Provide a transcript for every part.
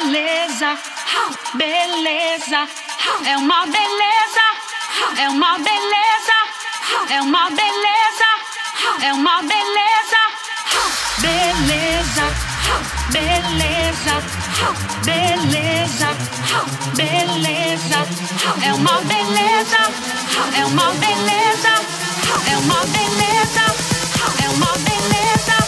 beleza, beleza, é uma beleza, é uma beleza, é uma beleza, é uma beleza, beleza, beleza, beleza, beleza, é uma beleza, é uma beleza, é uma beleza, é uma beleza.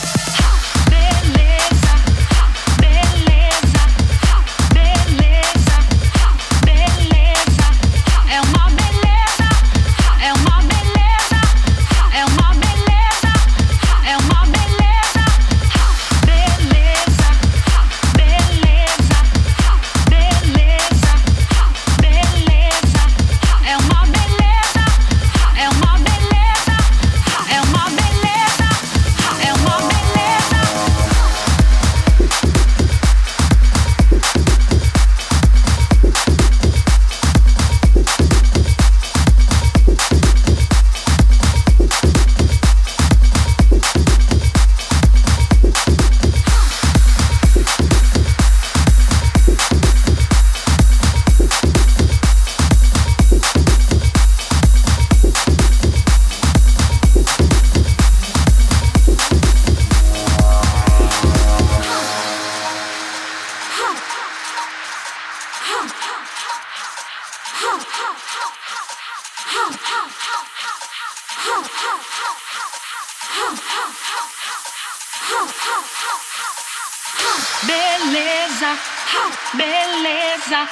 Beleza,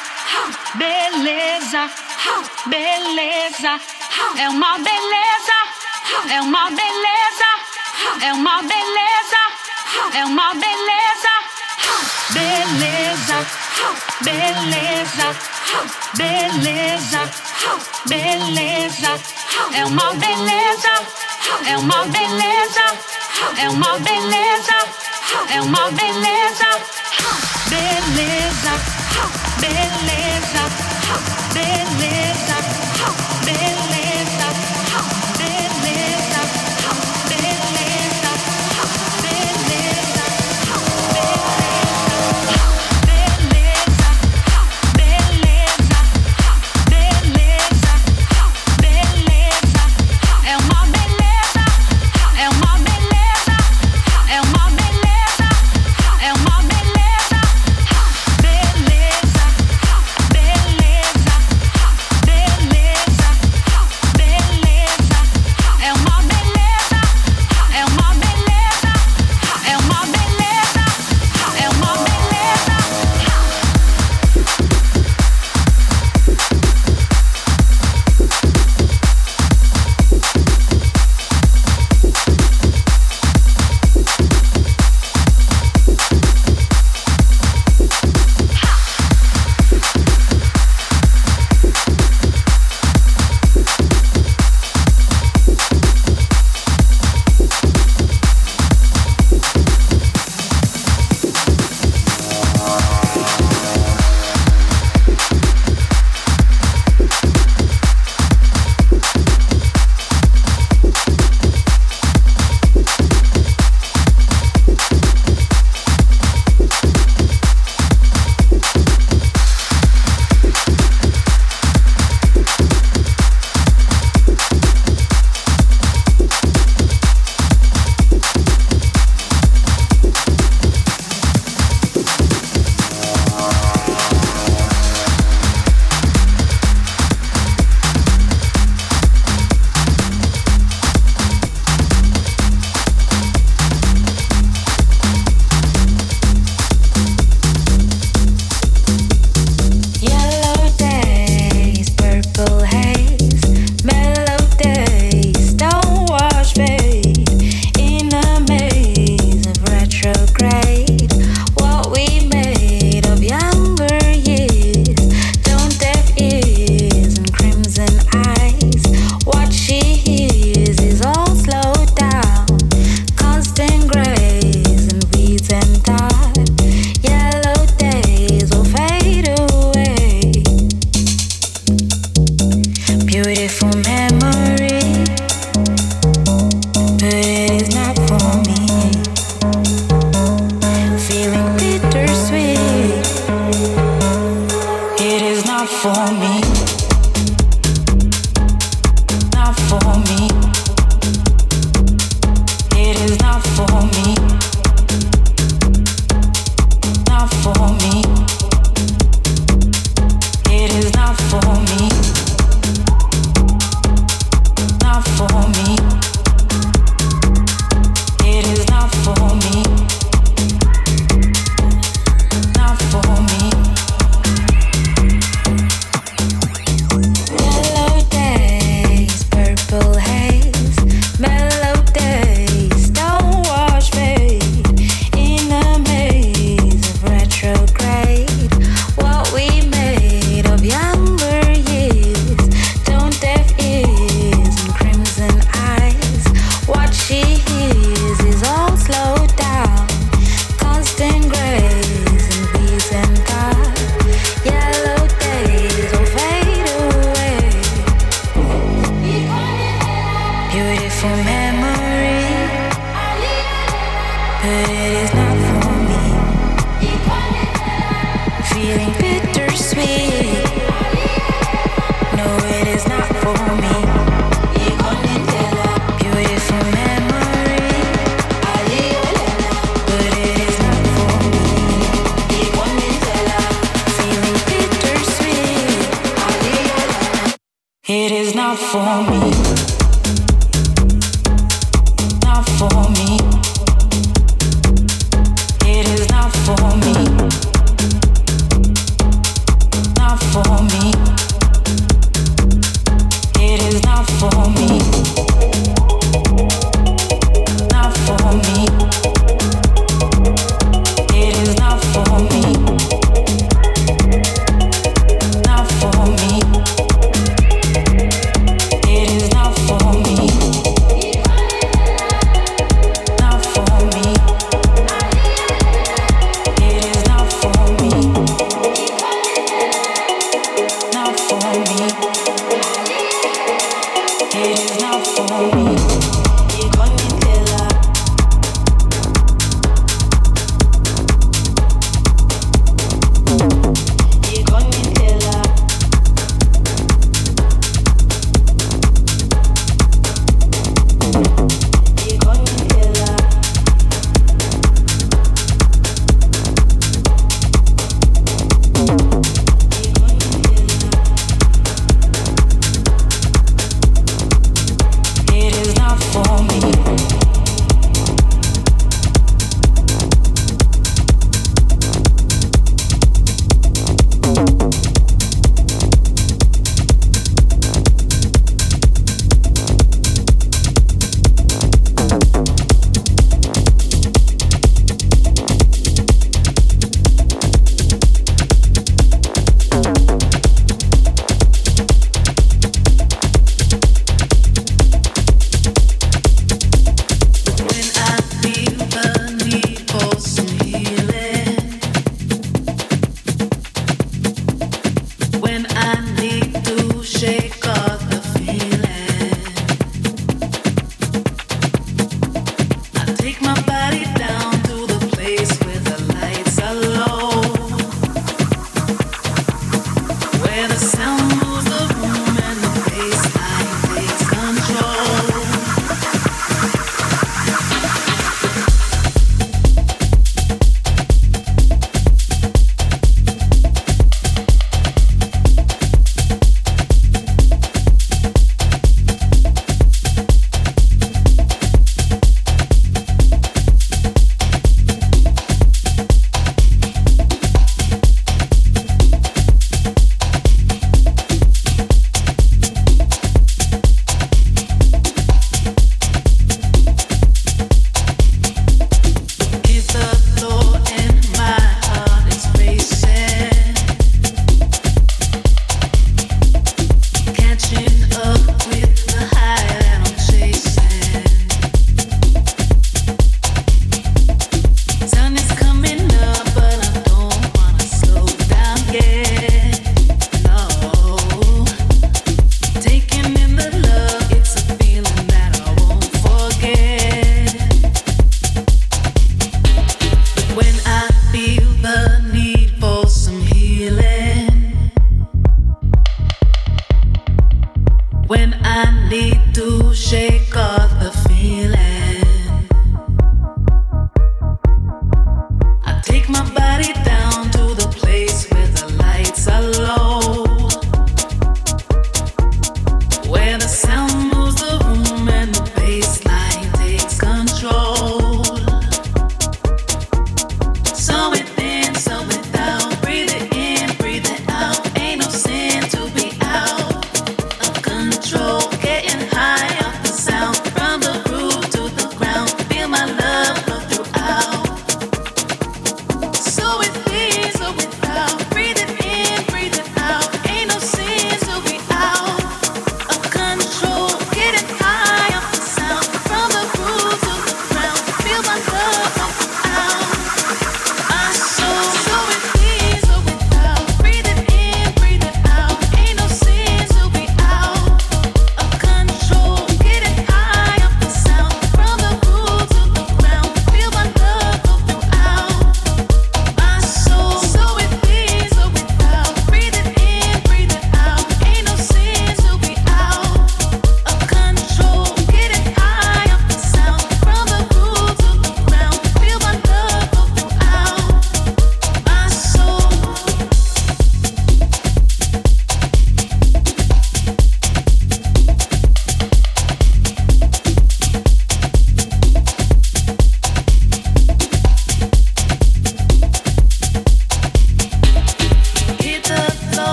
beleza, beleza, é uma beleza, é uma beleza, é uma beleza, é uma beleza, beleza, beleza, beleza, beleza, é uma beleza, é uma beleza, é uma beleza. É uma beleza, beleza, beleza,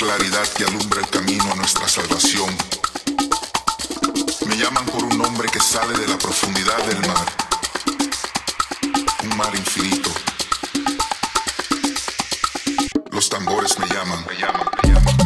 claridad que alumbra el camino a nuestra salvación. Me llaman por un nombre que sale de la profundidad del mar, un mar infinito. Los tambores me llaman, me llaman, me llaman.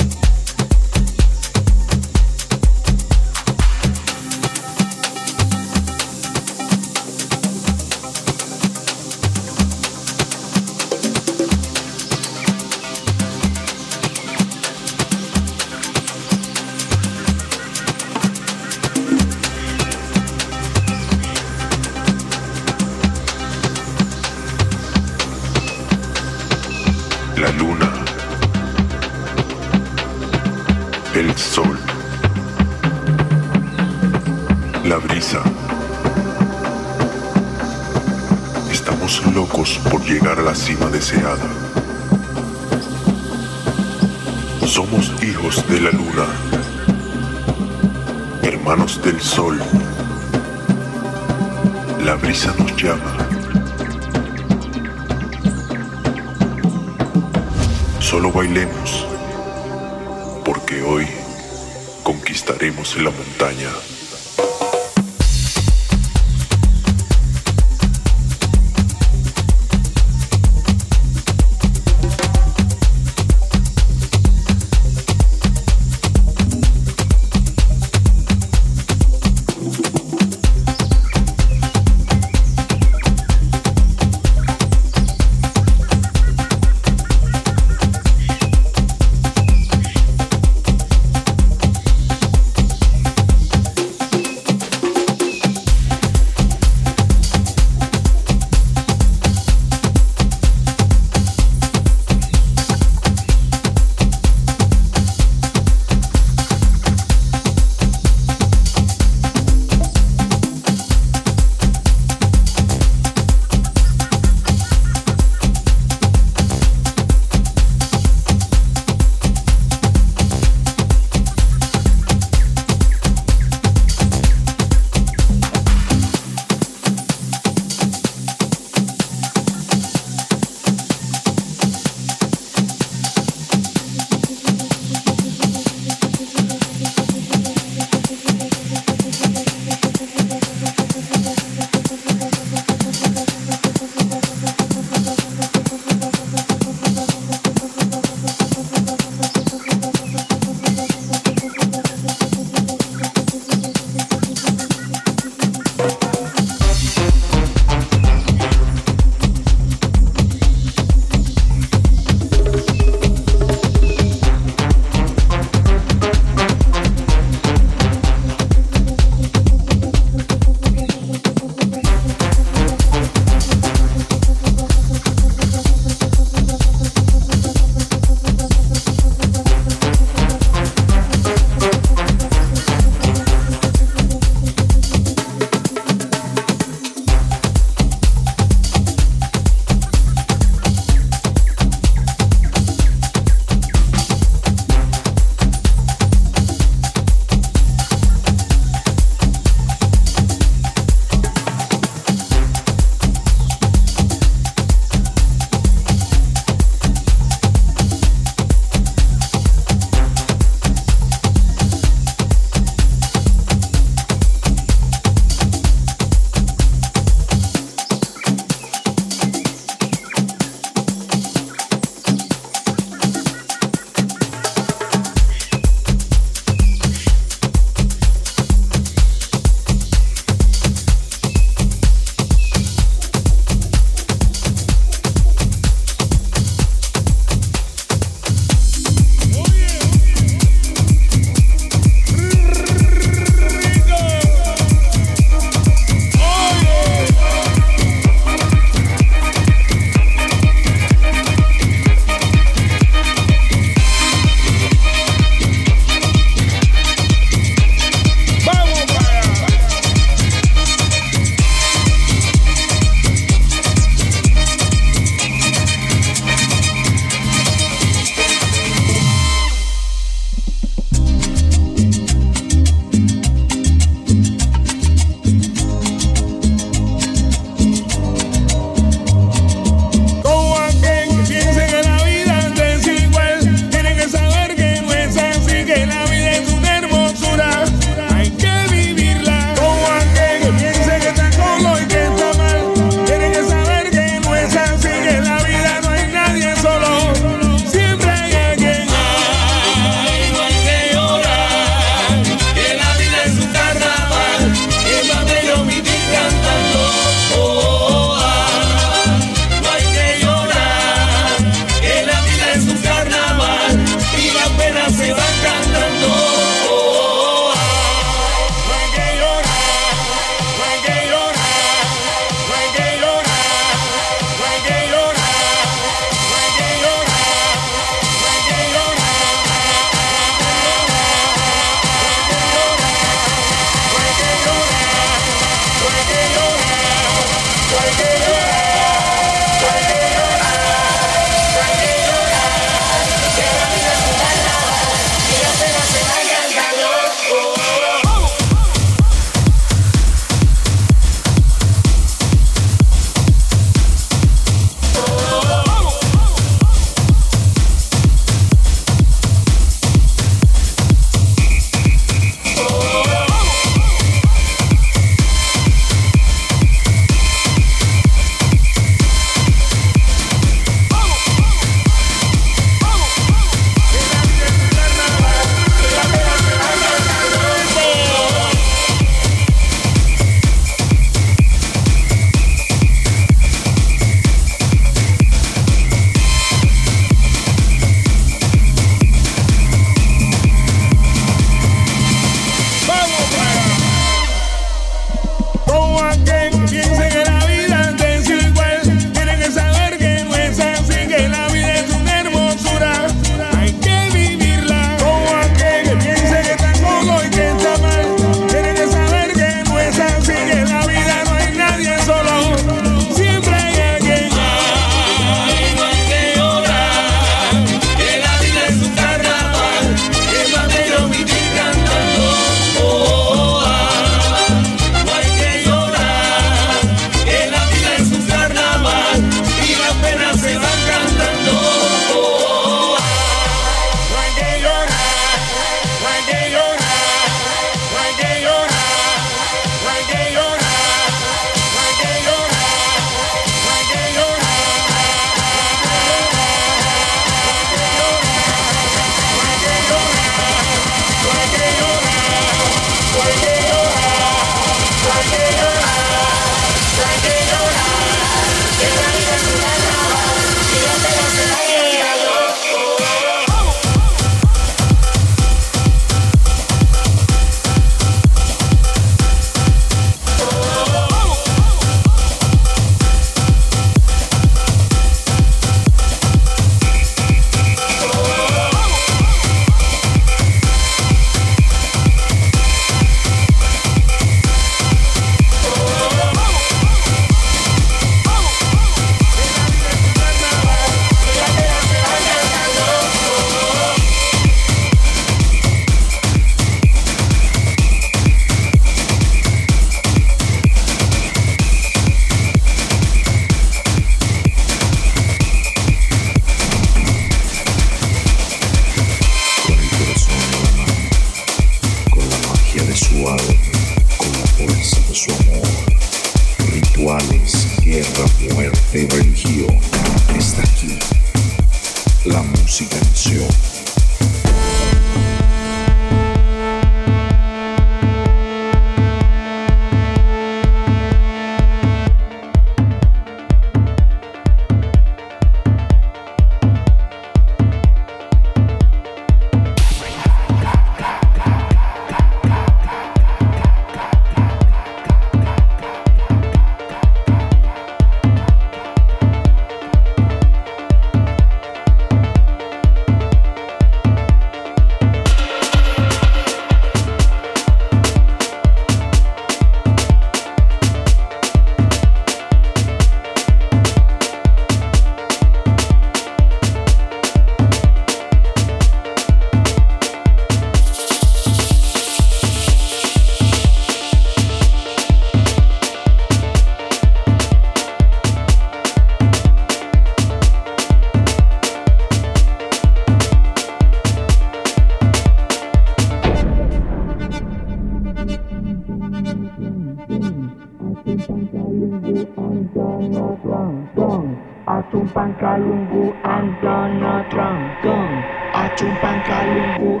Acumpang and Donald Trump. Gun Acumpang Kalungu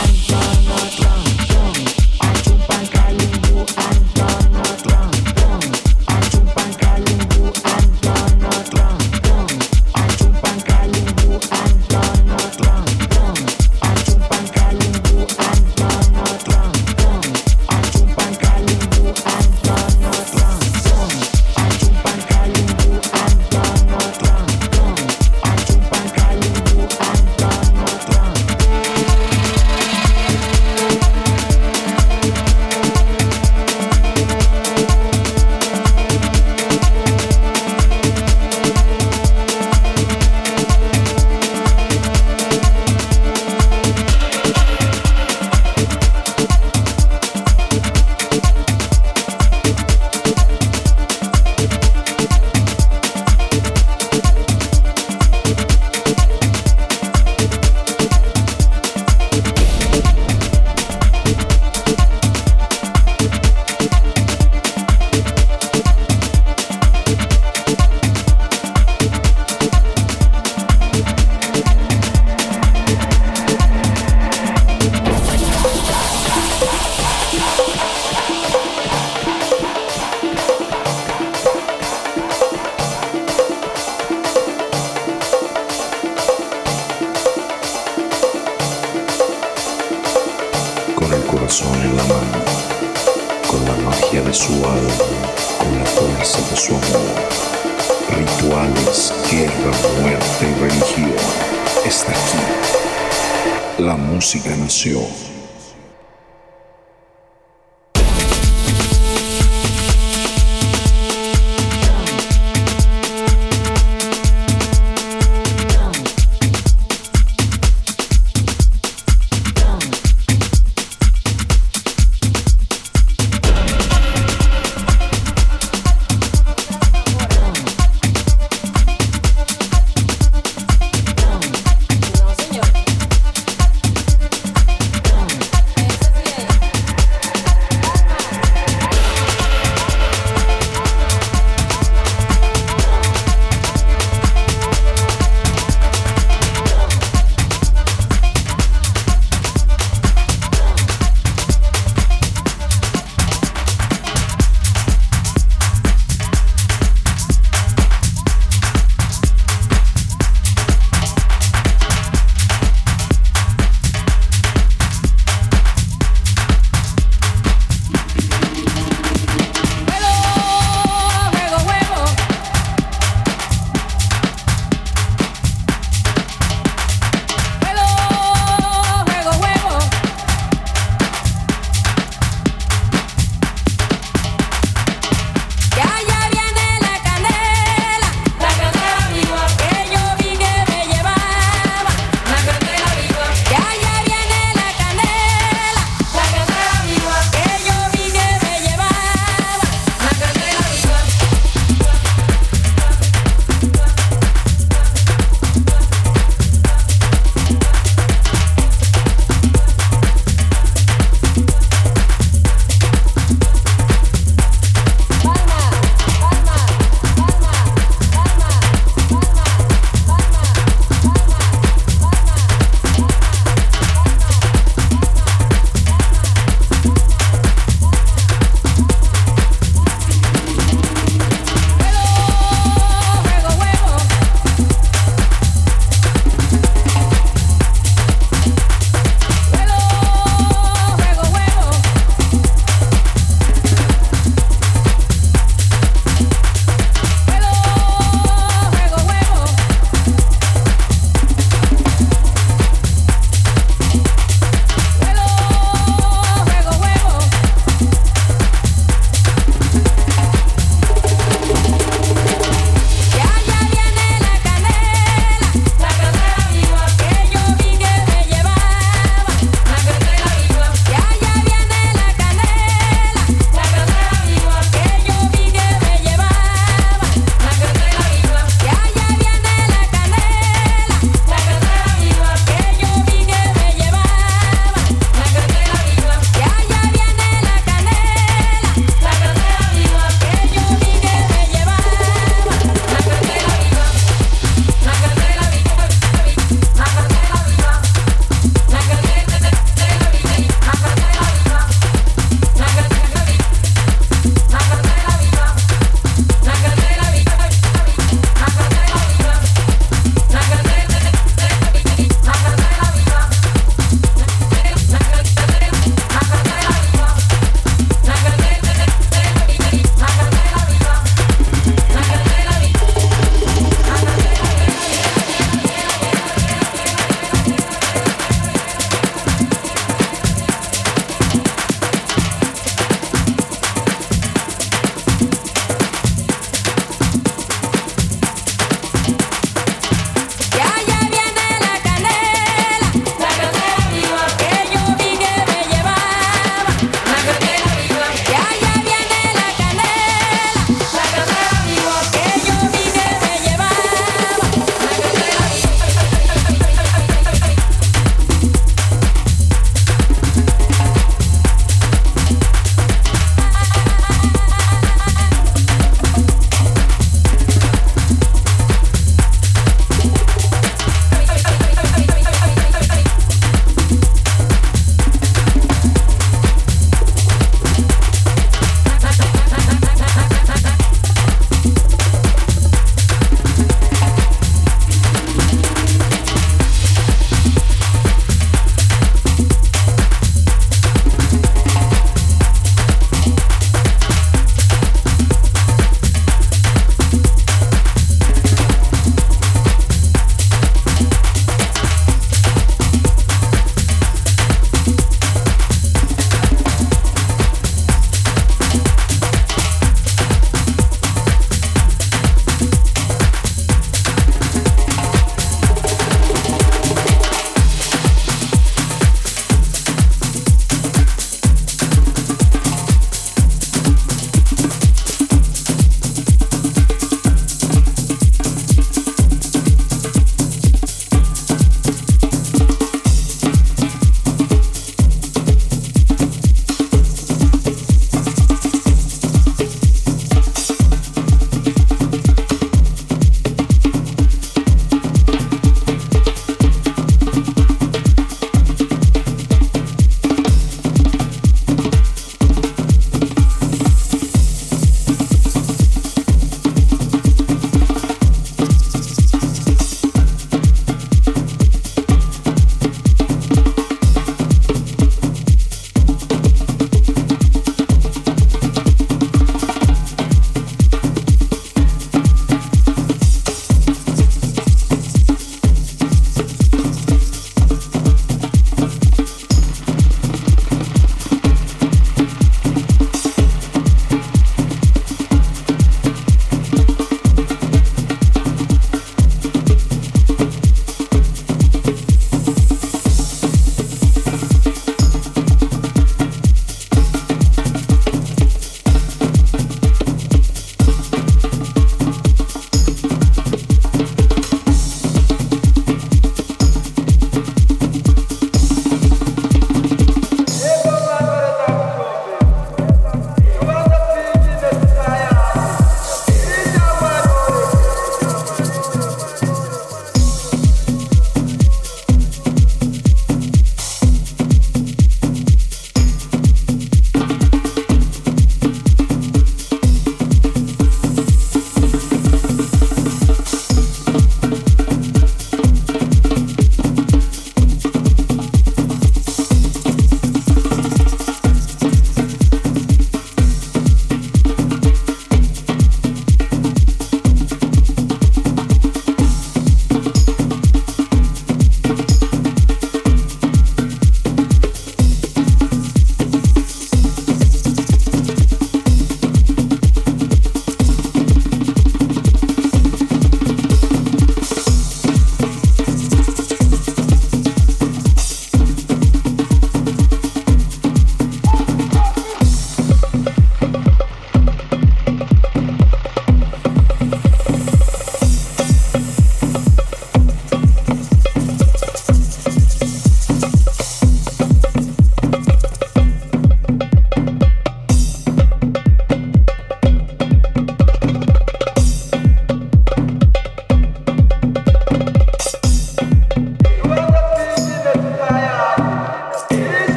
and Rituales, guerra, muerte y religión. Está aquí. La música nació.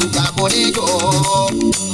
su caporillo.